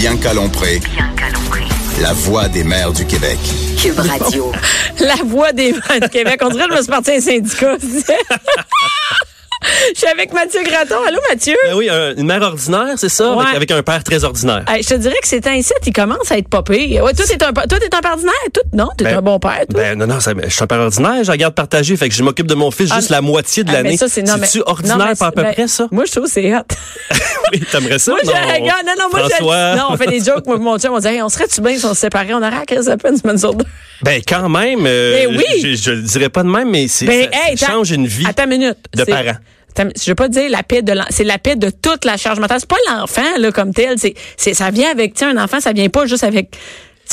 Bien. Bianca Lompré, la voix des maires du Québec. Cube Radio. La voix des maires du Québec. On dirait que je me suis parti un syndicat. Je suis avec Mathieu Graton. Allô, Mathieu? Ben oui, un- une mère ordinaire, c'est ça, avec, Ouais. avec un père très ordinaire. Hey, je te dirais que c'est un site, il commence à être popé. Ouais, toi, t'es un, toi, t'es un père ordinaire? Toi, non, t'es Ben, un bon père, toi? Ben non, non, ça- je suis un père ordinaire, je regarde partager, fait que je m'occupe de mon fils Ah, juste la moitié de Ah, l'année. mais ça, c'est non, tu non, ordinaire mais pas à peu ben, près, ça? Moi, je trouve que c'est hot. oui, t'aimerais ça? moi, je mon regarde, non, non, moi, je, non, on fait des jokes, moi, mon chum, on dit, hey, on serait-tu bien si on se séparait? On aurait à 15 une semaine sur deux. Ben quand même, euh, Ben oui. je, je le dirais pas de même, mais c'est, Ben, ça, hey, ça change une vie. Minute. de parents. Je veux pas dire la paix de c'est la paix de toute la charge mentale. C'est pas l'enfant là comme tel. C'est, c'est ça vient avec tu sais, un enfant, ça vient pas juste avec. Tu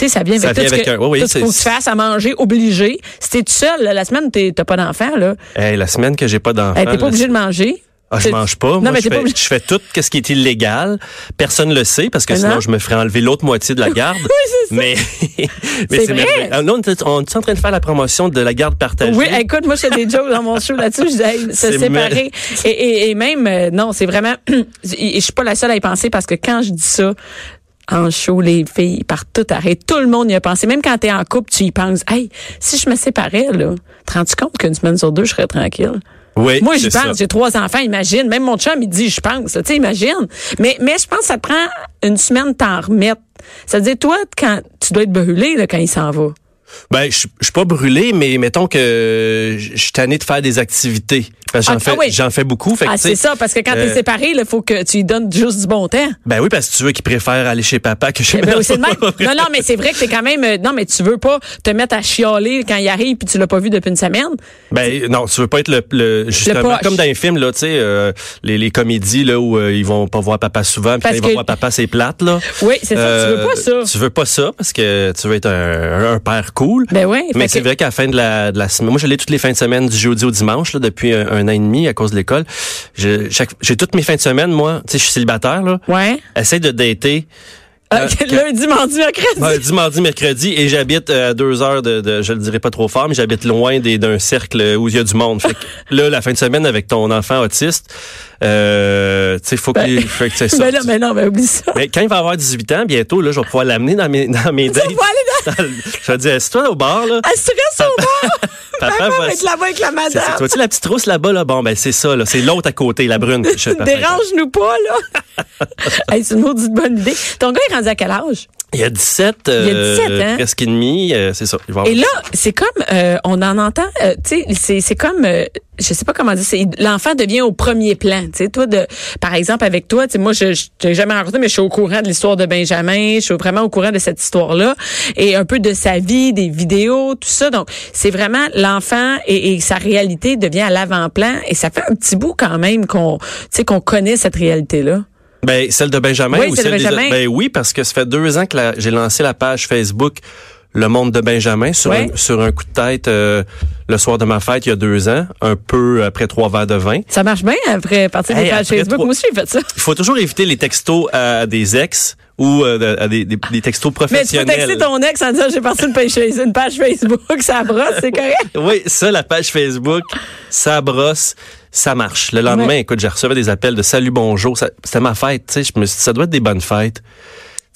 sais, ça vient avec Ça tout vient ce avec que, un- oui, tout ce qu'il faut que tu c'est- fasses à manger, obligé. Si t'es tout seul, là, la semaine, t'es- t'as pas d'enfant, là. Hey, la semaine que j'ai pas d'enfant. Hey, t'es pas obligé de manger. Ah, je mange pas. Non, Moi, mais je, pas fais, je fais tout ce qui est illégal. Personne le sait parce que Mais sinon non. je me ferais enlever l'autre moitié de la garde. Oui, c'est ça. Mais, mais C'est vrai. merveilleux. Ah, Là, on est, en train de faire la promotion de la garde partagée. Oui, écoute, moi, je fais des jokes dans mon show là-dessus. Je dis, se séparer. Et, et, et même, euh, non, c'est vraiment, je suis pas la seule à y penser parce que quand je dis ça, en show, les filles partent tout. Tout le monde y a pensé. Même quand t'es en couple, tu y penses. Hey, si je me séparais, là, te rends-tu compte qu'une semaine sur deux, je serais tranquille? Oui, Moi, je pense. J'ai trois enfants, imagine. Même mon chum, il dit, je pense. Tu sais, imagine. Mais, mais je pense que ça te prend une semaine de t'en remettre. Ça veut dire, toi, quand tu dois être brûlé, là, quand il s'en va. Ben, je suis pas brûlé, mais mettons que je je suis tanné de faire des activités. Parce que j'en Ah, fais, ah oui. j'en fais beaucoup. Fait que, Ah, c'est ça, parce que quand t'es euh, séparé, il faut que tu lui donnes juste du bon temps. Ben oui, parce que tu veux qu'ils préfèrent aller chez papa que chez Ben maman. le même. Non, non, mais c'est vrai que t'es quand même. euh, Non, mais tu veux pas te mettre à chialer quand il arrive puis tu l'as pas vu depuis une semaine. Ben non, tu veux pas être le, le justement comme dans les films là, tu sais, euh, les, les comédies là où euh, ils vont pas voir papa souvent, puis Parce ils vont que- voir papa c'est plate là. Oui, c'est ça. Tu veux pas ça. Tu veux pas ça parce que tu veux être un, un père cool. Ben oui. Mais c'est que- vrai qu'à la fin de la, de la semaine, moi je l'ai toutes les fins de semaine du jeudi au dimanche là, depuis un, un an et demi à cause de l'école. J'ai toutes mes fins de semaine, moi, tu sais, je suis célibataire là. Ouais. Essaye de dater. Euh, Euh, lundi, mardi, mercredi. Lundi, mardi, mercredi, et j'habite euh, à deux heures de, de, je le dirais pas trop fort, mais j'habite loin d'un cercle où il y a du monde. Fait que là, la fin de semaine avec ton enfant autiste, euh, tu sais, faut qu'il, faut que ça. Ben non, mais non, mais oublie ça. Mais quand il va avoir 18 ans, bientôt, là, je vais pouvoir l'amener dans mes, dans mes dates. Dans le- Je vais dire, assis-toi au bar, là? Ah, si tu restes au bar, Papa va- être là-bas avec la madame. Tu vois-tu la petite rousse là-bas, là? Bon, ben, c'est ça, là. C'est l'autre à côté, la brune. Dérange-nous pas, là. hey, c'est une maudite bonne idée. Ton gars est rendu à quel âge? Il y a 17, euh, Il y a 17 ans. presque et demi, euh, c'est ça. Il va Et là, c'est comme, euh, on en entend, euh, tu sais, c'est, c'est comme, euh, je sais pas comment dire, c'est, l'enfant devient au premier plan, tu sais, toi, de, par exemple, avec toi, tu sais, moi, je, je t'ai jamais rencontré, mais je suis au courant de l'histoire de Benjamin, je suis vraiment au courant de cette histoire-là, et un peu de sa vie, des vidéos, tout ça, donc, c'est vraiment l'enfant et, et sa réalité devient à l'avant-plan, et ça fait un petit bout quand même qu'on, tu sais, qu'on connaît cette réalité-là. Ben, celle de Benjamin Oui, ou celle de celle Benjamin. Ben oui, parce que ça fait deux ans que la- j'ai lancé la page Facebook Le Monde de Benjamin sur, un, sur un coup de tête euh, le soir de ma fête il y a deux ans, un peu après trois verres de vin. Ça marche bien après partir des Hey, pages Facebook. trois- Moi aussi, j'ai fait ça. Il faut toujours éviter les textos à des ex ou euh, à des, des- des textos Mais tu peux professionnels. texter ton ex en disant j'ai parti une page, une page Facebook, ça brosse, c'est correct. Oui, ça, la page Facebook, ça brosse, ça marche. Le lendemain, Ouais. écoute, j'ai reçu des appels de salut, bonjour. C'était ma fête, tu sais. Je me suis dit, ça doit être des bonnes fêtes.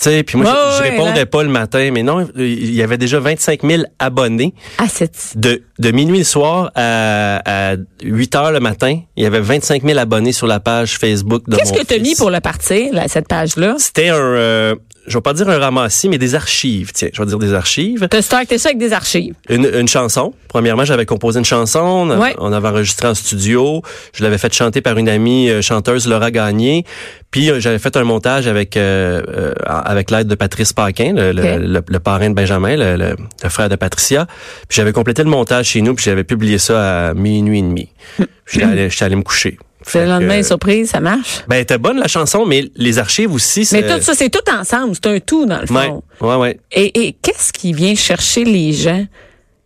Sais, puis moi, je, je répondais pas le matin, mais non, il y avait déjà 25 000 abonnés. Ah, c'est De, de minuit le soir à, à 8 heures le matin, il y avait 25 000 abonnés sur la page Facebook de Qu'est-ce que tu as fils. mis pour le partir, là, cette page-là? C'était un, euh, je vais pas dire un ramassis, mais des archives. Tiens, je vais dire des archives. Tu as starté ça avec des archives. Une, une chanson. Premièrement, j'avais composé une chanson. On, Ouais. on avait enregistré en studio. Je l'avais fait chanter par une amie euh, chanteuse, Laura Gagné. Puis euh, j'avais fait un montage avec euh, euh, avec l'aide de Patrice Paquin, le, le- le- le parrain de Benjamin, le, le- le frère de Patricia. Puis j'avais complété le montage chez nous, puis j'avais publié ça à minuit et demi. Puis j'étais allé, j'étais allé me coucher. C'est le lendemain, surprise, ça marche? Ben, t'es bonne la chanson, mais les archives aussi, Mais tout ça, c'est tout ensemble. C'est un tout, dans le fond. Ouais, ouais, ouais. Et, et qu'est-ce qui vient chercher les gens?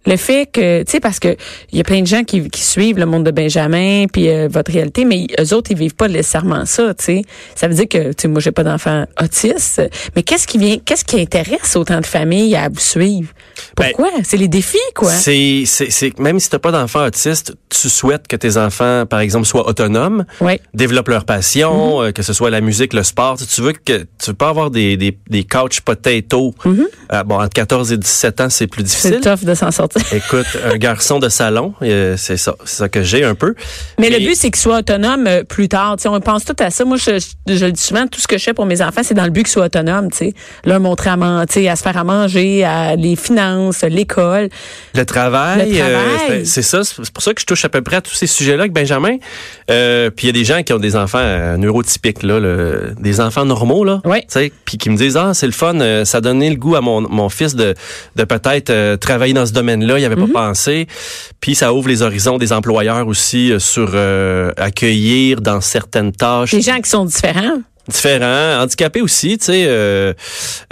Le fait que, tu sais, parce que il y a plein de gens qui, qui suivent le monde de Benjamin puis euh, votre réalité, mais eux autres, ils vivent pas nécessairement ça, tu sais. Ça veut dire que, tu sais, moi, j'ai pas d'enfant autiste, mais qu'est-ce qui vient, qu'est-ce qui intéresse autant de familles à vous suivre? Ben, Pourquoi? c'est les défis, quoi. C'est, c'est, c'est, même si t'as pas d'enfant autiste, tu souhaites que tes enfants, par exemple, soient autonomes, Oui. développent leur passion, euh, que ce soit la musique, le sport. Tu veux que tu veux pas avoir des des, des couch potato. Euh, bon, entre 14 et 17 ans, c'est plus C'est difficile. tough de s'en sortir. Écoute, un garçon de salon, euh, c'est ça, c'est ça que j'ai un peu. Mais le but, c'est qu'ils soient autonomes euh, plus tard. Tu sais, on pense tout à ça. Moi, je, je, je le dis souvent, tout ce que je fais pour mes enfants, c'est dans le but qu'ils soient autonomes. Tu sais. Leur montrer à, man- tu sais, à se faire à manger, à les finances, l'école. Le travail, Le travail. euh, c'est ça. C'est pour ça que je touche à peu près à tous ces sujets-là avec Benjamin. Euh, puis il y a des gens qui ont des enfants euh, neurotypiques, là, le- des enfants normaux, là. Oui. Tu sais, puis qui me disent ah c'est le fun, euh, ça a donné le goût à mon, mon fils de, de peut-être euh, travailler dans ce domaine-là. Il avait Mm-hmm. pas pensé. Puis ça ouvre les horizons des employeurs aussi sur euh, accueillir dans certaines tâches Des gens qui sont différents. Différents, handicapés aussi, tu sais, euh,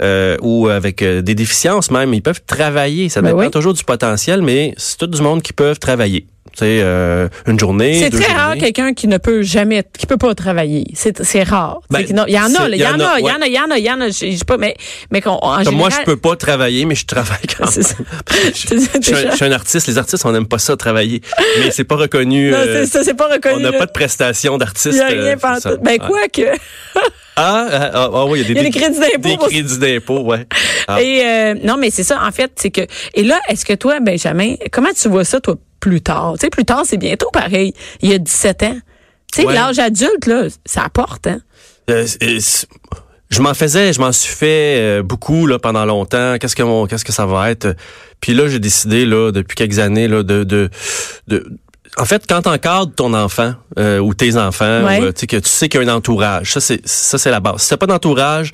euh, ou avec euh, des déficiences même, ils peuvent travailler. Ça Ben dépend oui. toujours du potentiel, mais c'est tout du monde qui peuvent travailler. Sais, euh, une journée, C'est très rare journées. quelqu'un qui ne peut jamais, qui peut pas travailler. C'est c'est rare. Ben, C'est Il y en c'est- a, là, il y en a, il y en a, il y en a, il y en a. Je sais pas, mais mais qu'on général. moi, je peux pas travailler, mais je travaille quand C'est ça. même. je, C'est- c'est je suis un, ça. je suis un artiste. Les artistes, on n'aime pas ça travailler, mais c'est pas reconnu. Non, euh, c'est ça, c'est pas reconnu. on n'a pas de prestation d'artiste. Il y a rien euh, c'est. Ben Ouais. quoi que. Ah, ah, ah, ah, oui, il y a des, Il y a des crédits d'impôt Des pour- crédits d'impôt, ouais. Ah. Et euh, non, mais c'est ça, en fait, c'est que. Et là, est-ce que toi, Benjamin, comment tu vois ça, toi, plus tard? Tu sais, plus tard, c'est bientôt pareil. Il y a 17 ans. Tu sais, Ouais. l'âge adulte, là, ça apporte, hein? Euh, je m'en faisais, je m'en suis fait euh, beaucoup là pendant longtemps. Qu'est-ce que mon, qu'est-ce que ça va être? Puis là, j'ai décidé là depuis quelques années là de de, de en fait, quand t'encadres ton enfant euh, ou tes enfants, Ouais. ou, que tu sais qu'il y a un entourage, ça c'est ça c'est la base. Si t'as pas d'entourage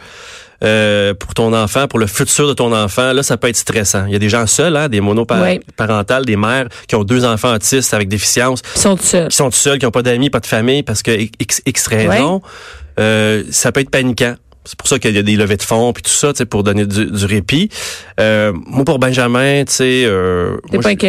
euh, pour ton enfant, pour le futur de ton enfant, là ça peut être stressant. Il y a des gens seuls, hein, des monoparentales, des mères qui ont deux enfants autistes avec déficience, Ils sont seuls. qui sont tout seuls, qui n'ont pas d'amis, pas de famille, parce que X, X raisons, euh, ça peut être paniquant. C'est pour ça qu'il y a des levées de fonds puis tout ça, tu sais, pour donner du, du répit. Euh, moi, pour Benjamin, tu sais, euh,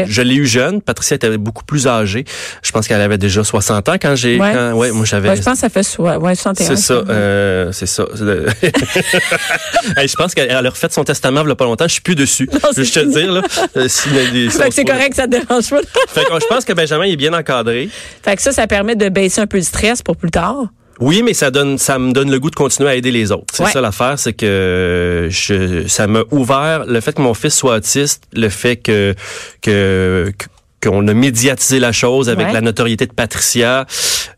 je, l'ai eu jeune. Patricia était beaucoup plus âgée. Je pense qu'elle avait déjà 60 ans quand j'ai... Ouais. quand- ouais moi, j'avais... Ouais, je pense que ça fait soi- ouais, 61. C'est ça, euh, c'est ça. C'est le- Hey, je pense qu'elle elle a refait son testament il y a pas longtemps. Je suis plus dessus. Non, je te dire là. euh, que c'est correct, ça te dérange pas. Fait que je pense que Benjamin il est bien encadré. fait que ça, ça permet de baisser un peu le stress pour plus tard. Oui, mais ça donne, ça me donne le goût de continuer à aider les autres. C'est Ouais. ça l'affaire, c'est que je, ça m'a ouvert le fait que mon fils soit autiste, le fait que que que- qu'on a médiatisé la chose avec Ouais. la notoriété de Patricia,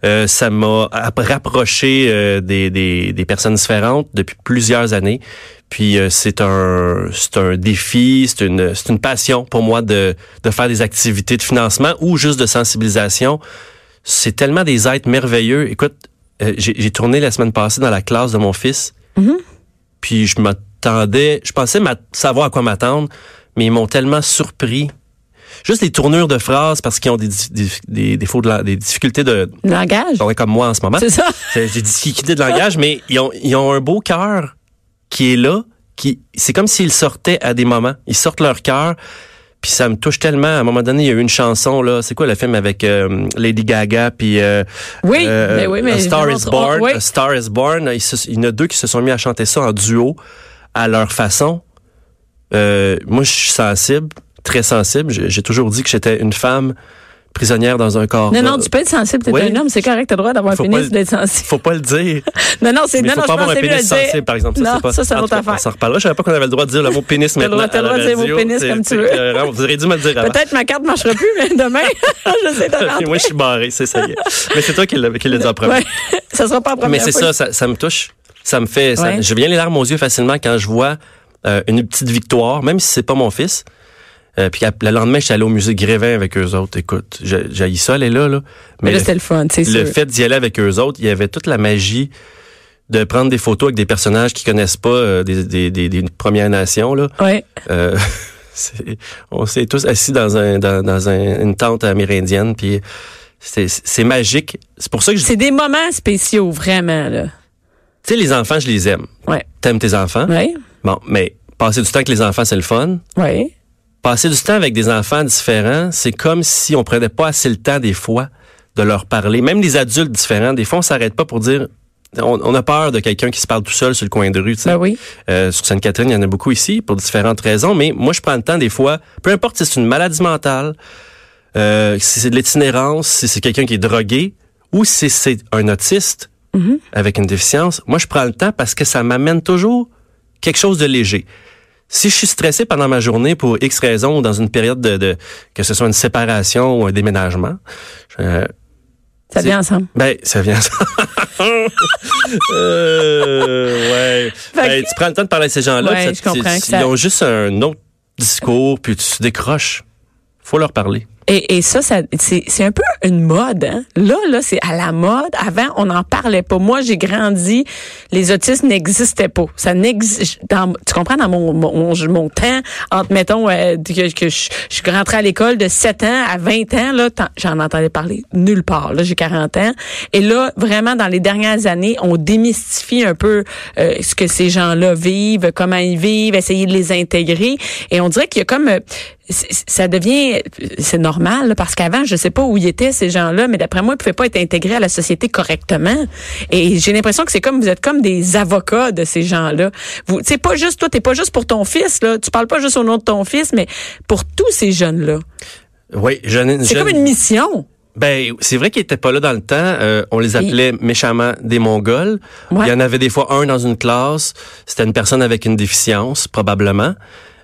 euh, ça m'a app- rapproché euh, des, des, des personnes différentes depuis plusieurs années. Puis euh, c'est un c'est un défi, c'est une c'est une passion pour moi de de faire des activités de financement ou juste de sensibilisation. C'est tellement des êtres merveilleux. Écoute, euh, j'ai tourné la semaine passée dans la classe de mon fils. Puis je m'attendais, je pensais savoir à quoi m'attendre, mais ils m'ont tellement surpris. Juste les tournures de phrases parce qu'ils ont des, des, des défauts de la- des difficultés de langage? comme moi en ce moment. C'est ça. J'ai des difficultés de langage, mais ils ont, ils ont un beau cœur qui est là, qui c'est comme s'ils sortaient à des moments. Ils sortent leur cœur, puis ça me touche tellement. À un moment donné, il y a eu une chanson là, c'est quoi le film avec euh, Lady Gaga puis euh, Oui, euh, mais oui, mais A Star is Born. oui. A Star is Born. Se- il y en a deux qui se sont mis à chanter ça en duo à leur façon. Moi, je suis sensible, très sensible. J'ai toujours dit que j'étais une femme prisonnière dans un corps. Non, non, tu peux être sensible, t'es Oui. un homme, c'est correct, t'as le droit d'avoir un pénis pas- d'être sensible. Faut pas le dire. Non, non, c'est non, faut non, pas je avoir un pénis le sensible, par exemple. Ça, Non, c'est pas, ça, c'est en autre affaire. S'en reparlera. Je savais pas qu'on avait le droit de dire le mot pénis le maintenant. t'as le droit de dire radio. mot pénis comme tu veux. Vous auriez dû me le dire avant. Peut-être ma carte marchera plus, mais demain, je sais rentrer. Moi, je suis barré, c'est ça. y est. Mais c'est toi qui l'as dit en premier. Ça sera pas la Mais c'est ça, ça, ça me touche. Ça me fait. ça- je viens les larmes aux yeux facilement quand je vois euh, une petite victoire, même si c'est pas mon fils. Euh, puis le lendemain, je suis allé au musée Grévin avec eux autres. Écoute, j'ai ça aller là, là. Mais là, le- c'était le fun, c'est sûr. le fait d'y aller avec eux autres, il y avait toute la magie de prendre des photos avec des personnages qui connaissent pas euh, des, des, des, des Premières Nations là. Ouais. Euh, on s'est tous assis dans un dans, dans un- une tente amérindienne puis C'est c'est magique. C'est pour ça que je C'est des moments spéciaux, vraiment, là. Tu sais, les enfants, je les aime. Ouais. T'aimes tes enfants? Oui. Bon, mais passer du temps avec les enfants, c'est le fun. Oui. Passer du temps avec des enfants différents, c'est comme si on prenait pas assez le temps des fois de leur parler. Même les adultes différents, des fois, on s'arrête pas pour dire... On, on a peur de quelqu'un qui se parle tout seul sur le coin de rue. tu sais. Ben oui. Euh, sur Sainte-Catherine, il y en a beaucoup ici pour différentes raisons. Mais moi, je prends le temps des fois, peu importe si c'est une maladie mentale, euh, si c'est de l'itinérance, si c'est quelqu'un qui est drogué ou si c'est un autiste avec une déficience, moi, je prends le temps parce que ça m'amène toujours quelque chose de léger. Si je suis stressé pendant ma journée pour X raison ou dans une période de, de- que ce soit une séparation ou un déménagement, euh, Ça vient ensemble. ben, ça vient. euh, ouais. Ben, tu prends le temps de parler à ces gens-là. Ouais, je comprends tu- que ça- Ils ont juste un autre discours, puis tu décroches. Faut leur parler. Et, et ça, ça c'est un peu une mode. Hein? Là, là, c'est à la mode. Avant, on n'en parlait pas. Moi, j'ai grandi, les autistes n'existaient pas. Ça n'existe. Tu comprends dans mon mon, mon, temps entre mettons euh, que, que je, je suis rentrée à l'école de 7 ans à 20 ans là, j'en entendais parler nulle part. Là, j'ai 40 ans. Et là, vraiment, dans les dernières années, on démystifie un peu euh, ce que ces gens-là vivent, comment ils vivent, essayer de les intégrer. Et on dirait qu'il y a comme euh, ça devient c'est normal là, parce qu'avant je sais pas où ils étaient ces gens-là mais d'après moi ils pouvaient pas être intégrés à la société correctement et j'ai l'impression que c'est comme vous êtes comme des avocats de ces gens-là vous c'est pas juste toi t'es pas juste pour ton fils là tu parles pas juste au nom de ton fils mais pour tous ces jeunes là Oui, jeune, c'est comme une mission Ben, c'est vrai qu'ils étaient pas là dans le temps. Euh, on les appelait méchamment des Mongols. Ouais. Il y en avait des fois un dans une classe. C'était une personne avec une déficience, probablement.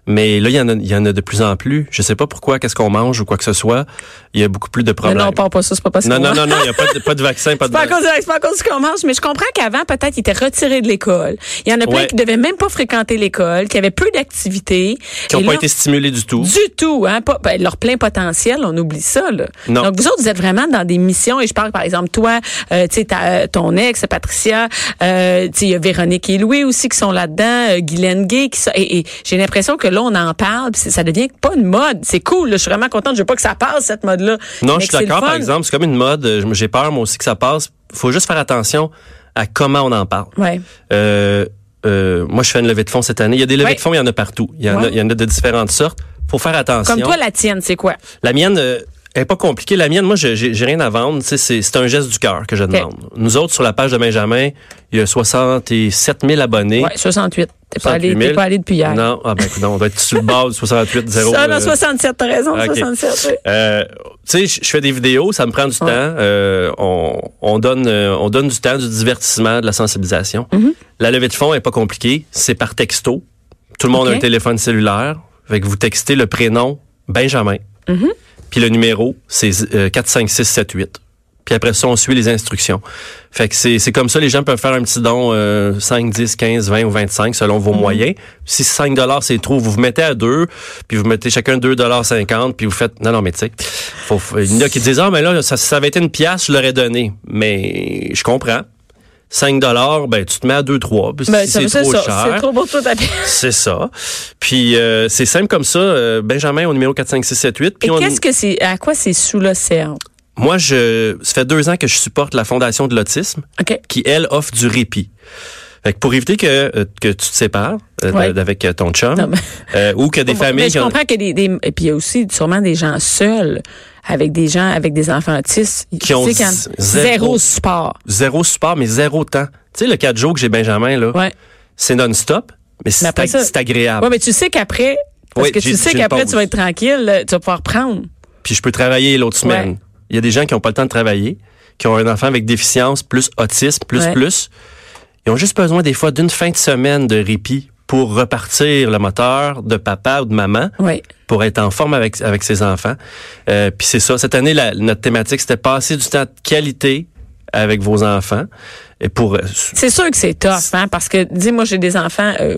Mais là, il y en a, il y en a de plus en plus. Je sais pas pourquoi, qu'est-ce qu'on mange ou quoi que ce soit. Il y a beaucoup plus de mais problèmes. non on parle pas ça c'est pas parce non, qu'on non, non, non, il y a pas de, pas de vaccin, pas de pas, cause de, c'est pas à cause du qu'on mange, mais je comprends qu'avant, peut-être, ils étaient retirés de l'école. Il y en a plein Ouais. qui devaient même pas fréquenter l'école, qui avaient peu d'activités. qui n'ont pas été stimulés du tout. Du tout, hein, pas ben, leur plein potentiel, on oublie ça là. Non. Donc vous autres vous êtes vraiment dans des missions et je parle par exemple toi, euh, tu sais ta- ton ex Patricia, euh, tu sais il y a Véronique et Louis aussi qui sont là-dedans, euh, Guylaine Gay qui sont, et, et j'ai l'impression que là on en parle, puis ça devient pas une mode, c'est cool, là, je suis vraiment contente, je veux pas que ça passe cette mode là. Non, je suis d'accord, par exemple. C'est comme une mode. euh, J'ai peur, moi aussi, que ça passe. faut juste faire attention à comment on en parle. Ouais. Euh, euh, moi, je fais une levée de fonds cette année. Il y a des levées Ouais. de fonds, il y en a partout. Il y en, a, il y en a de différentes sortes. faut faire attention. Comme toi la tienne, c'est quoi? La mienne euh, elle est pas compliquée. La mienne, moi, je- j'ai rien à vendre. C'est un geste du cœur que je demande. Nous autres, sur la page de Benjamin, il y a 67 000 abonnés. Ouais, 68. T'es pas 68 allé, 000. t'es pas allé depuis hier. Non, ah ben, écoute, on doit être sur le bas du 68 0. Ça, non, euh, 67, t'as raison, ok. 67. oui. Euh, tu sais, je- fais des vidéos, ça me prend du temps. Euh, on, on donne, euh, on donne du temps, du divertissement, de la sensibilisation. Mm-hmm. La levée de fonds est pas compliquée, c'est par texto. Tout le monde a un téléphone cellulaire. Fait que vous textez le prénom Benjamin. Mm-hmm. Puis le numéro, c'est euh, 45678. Puis après ça, on suit les instructions. Fait que c'est c'est comme ça, les gens peuvent faire un petit don euh, 5, 10, 15, 20 ou 25 selon vos moyens. Si 5 dollars c'est trop, vous vous mettez à deux, puis vous mettez chacun 2 dollars 50, puis vous faites non non mais tu sais, faut- il y en a qui disent ah mais là ça, ça avait été une pièce, je l'aurais donné. Mais je comprends. 5 dollars, ben tu te mets à 2 3, puis Ben, si c'est trop ça, cher. C'est trop pour toi. C'est ça. Puis euh, c'est simple comme ça. euh, Benjamin au numéro 45678. Puis Et on- qu'est-ce que c'est, à quoi c'est sous l'océan? moi, je, ça fait deux ans que je supporte la Fondation de l'autisme, OK. qui, elle, offre du répit. Fait que pour éviter que, euh, que tu te sépares euh, Ouais. avec ton chum, Non, mais- euh, ou que des familles... Mais je comprends que des, des et puis il y a aussi sûrement des gens seuls avec des gens avec des enfants autistes Qui ont quand- zéro zéro- support. Zéro support, mais zéro temps. Tu sais, le quatre jours que j'ai Benjamin, là, Ouais. c'est non-stop, mais c'est agréable. Ouais, mais tu sais qu'après parce Oui, que tu sais qu'après tu vas être tranquille, tu vas pouvoir prendre. Puis je peux travailler l'autre semaine. Ouais. Il y a des gens qui n'ont pas le temps de travailler, qui ont un enfant avec déficience, plus autisme, plus, plus. Ils ont juste besoin des fois d'une fin de semaine de répit pour repartir le moteur de papa ou de maman, Oui. pour être en forme avec, avec ses enfants. Euh, Puis c'est ça. Cette année, la- notre thématique, c'était passer du temps de qualité avec vos enfants. Et pour euh, C'est sûr que c'est tough, hein, parce que, dis moi j'ai des enfants, euh,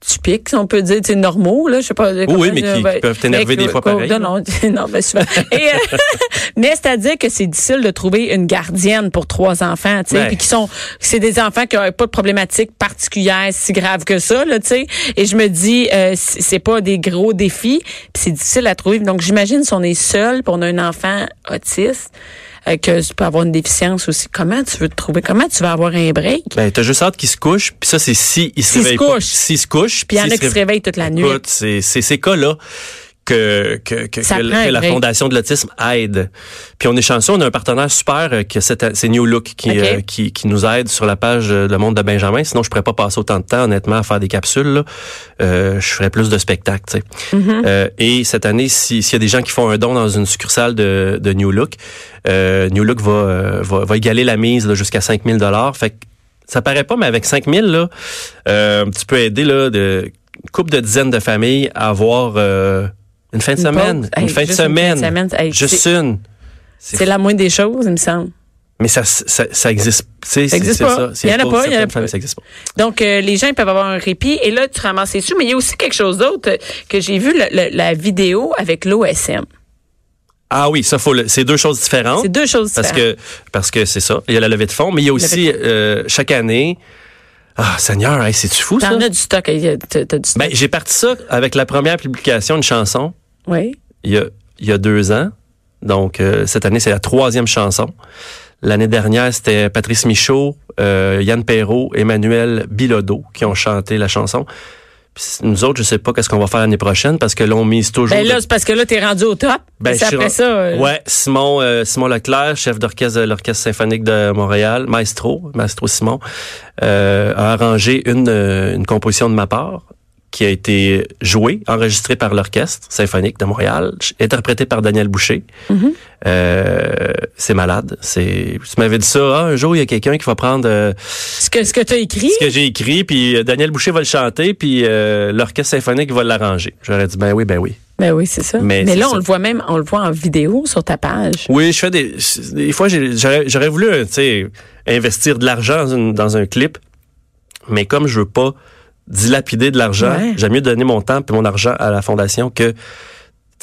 typiques, on peut dire, c'est normaux, là, je sais pas. Oui, mais qui, ben, qui peuvent t'énerver des fois pareil. Non, non, non, ben, souvent. Et, euh, mais c'est-à-dire que c'est difficile de trouver une gardienne pour trois enfants, tu sais, Ouais. puis qui sont, c'est des enfants qui n'ont pas de problématique particulière si grave que ça, là, tu sais. Et je me dis, euh, c'est c'est pas des gros défis, puis c'est difficile à trouver. Donc, j'imagine si on est seul, puis on a un enfant autiste, euh, que tu peux avoir une déficience aussi. Comment tu veux te trouver? Comment tu vas avoir un break? Ben, t'as juste hâte qu'il se couche, puis ça, c'est si il se S'il se réveille couche. S'il se couche. Puis il y en a qui se réveillent toute la nuit. Écoute, c'est c'est ces cas-là que que, que, que- la. Fondation de l'autisme aide. Puis on est chanceux, on a un partenaire super euh, que c'est c'est New Look qui, euh, qui qui nous aide sur la page euh, Le Monde de Benjamin. Sinon, je pourrais pas passer autant de temps honnêtement à faire des capsules. Là. Euh, je ferais plus de spectacles. tu sais. Mm-hmm. Euh, et cette année, si- s'il y a des gens qui font un don dans une succursale de, de New Look, euh, New Look va, va va égaler la mise jusqu'à 5000 dollars. Fait que ça paraît pas, mais avec 5000 là, euh, tu peux aider là de couple de dizaines de familles à avoir euh, une fin de Une semaine, une fin de juste une fin de semaine, semaine. Hey, juste une. C'est la moindre des choses, il me semble. Mais ça, ça, ça existe. tu sais, Ça existe pas. ça. Il y en a pas il y en a pas. familles, ça existe pas. Donc, euh, les gens ils peuvent avoir un répit. Et là, tu ramasses les sous. Mais il y a aussi quelque chose d'autre que j'ai vu, le- le- la vidéo avec l'OSM. Ah oui, ça faut. C'est deux choses différentes. C'est deux choses Parce différentes. que parce que c'est ça. Il y a la levée de fonds, mais il y a aussi euh, chaque année. Ah Seigneur, hey, c'est tu fou ça? T'en as du stock. il y a- T'as t'as du stock. Ben j'ai parti ça avec la première publication d'une chanson oui. il y a il y a deux ans. Donc euh, cette année c'est la troisième chanson. L'année dernière c'était Patrice Michaud, euh, Yann Perrault, Emmanuel Bilodeau qui ont chanté la chanson. Puis nous autres, je sais pas qu'est-ce qu'on va faire l'année prochaine parce que là on mise toujours. Ben de- là, c'est parce que là, t'es rendu au top. Ben, c'est après ça. euh, Ouais, Simon euh, Simon Leclerc, chef d'orchestre de l'Orchestre symphonique de Montréal, maestro, maestro Simon, euh, a arrangé une euh, une composition de ma part qui a été jouée, enregistrée par l'Orchestre symphonique de Montréal, interprétée par Daniel Boucher. Mm-hmm. Euh, c'est malade. C'est, tu m'avais dit ça. Ah, un jour il y a quelqu'un qui va prendre euh, Ce que, ce que t'as écrit? ce que j'ai écrit, puis euh, Daniel Boucher va le chanter, puis euh, l'Orchestre symphonique va l'arranger. J'aurais dit ben oui, ben oui. Ben oui, c'est ça. Mais là, ça. on le voit même, on le voit en vidéo sur ta page. Oui, je fais des. Des fois, j'aurais voulu, tu sais, investir de l'argent dans, dans un clip, mais comme je veux pas dilapider de l'argent, Ouais. j'aime mieux donner mon temps et mon argent à la fondation que.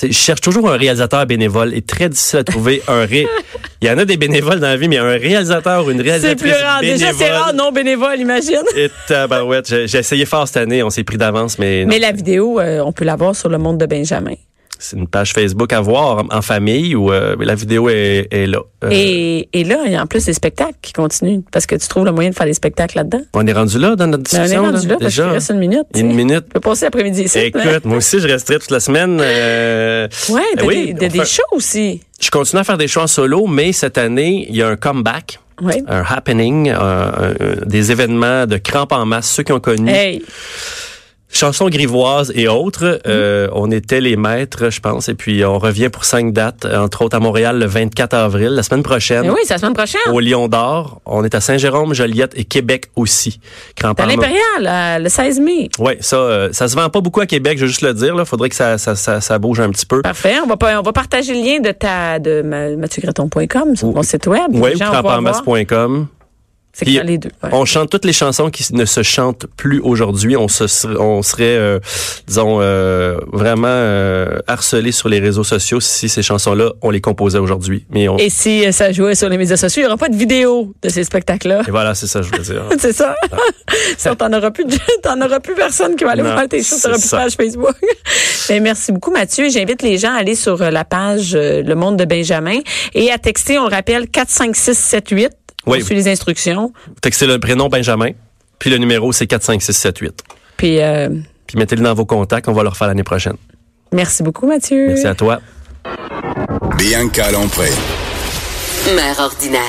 Je cherche toujours un réalisateur bénévole. Il est très difficile à trouver un ré. Il y en a des bénévoles dans la vie, mais un réalisateur ou une C'est réalisatrice plus rare. Déjà, c'est rare, non bénévole, imagine. Et tabarouette, j'ai j'ai essayé fort cette année, on s'est pris d'avance, mais, non. Mais la vidéo, euh, on peut la voir sur le monde de Benjamin. C'est une page Facebook à voir en, famille où euh, la vidéo est, est là. Euh, Et, et là, il y a en plus des spectacles qui continuent parce que tu trouves le moyen de faire des spectacles là-dedans. On est rendu là dans notre Ben, on est discussion. rendu là, parce qu'il déjà. reste une minute. Une sais. minute. Tu peux passer l'après-midi ici. Écoute, moi aussi, je resterai toute la semaine. euh, Ouais, t'as oui, des, des fait- shows aussi. Je continue à faire des shows en solo, mais cette année, il y a un comeback, un happening, des événements de crampes en masse, ceux qui ont connu Hey, chansons grivoises et autres. euh, on était les maîtres, je pense, et puis on revient pour cinq dates, entre autres à Montréal le 24 avril, la semaine prochaine. ben oui, c'est la semaine prochaine. Au Lion d'Or, on est à Saint-Jérôme, Joliette et Québec aussi. À l'Impérial, euh, le 16 mai. Ouais, ça, euh, ça se vend pas beaucoup à Québec, je veux juste le dire. Là, faudrait que ça, ça, ça, ça bouge un petit peu. Parfait. On va, pas- on va partager le lien de ta de ma- mathieugraton.com sur mon site web. Les ou vont pouvoir voir. crampenmasse.com. C'est clair, les deux. ouais. On chante toutes les chansons qui ne se chantent plus aujourd'hui. On se, on serait, euh, disons, euh, vraiment euh, harcelé sur les réseaux sociaux si ces chansons-là, on les composait aujourd'hui. Mais on, et, Et si euh, ça jouait sur les médias sociaux, il n'y aura pas de vidéo de ces spectacles-là. voilà, c'est ça, je veux dire. C'est ça. ça t'en auras plus, t'en auras plus personne qui va aller Non, voir tes choses plus de page Facebook. Ben, merci beaucoup, Mathieu. J'invite les gens à aller sur la page Le Monde de Benjamin et à texter, on le rappelle, 45678. Oui. On suit les instructions. Textez le prénom Benjamin, puis le numéro, c'est 45678. Puis, euh, Puis mettez-le dans vos contacts, on va le refaire l'année prochaine. merci beaucoup, Mathieu. Merci à toi. Bianca Lompré. Mère ordinaire.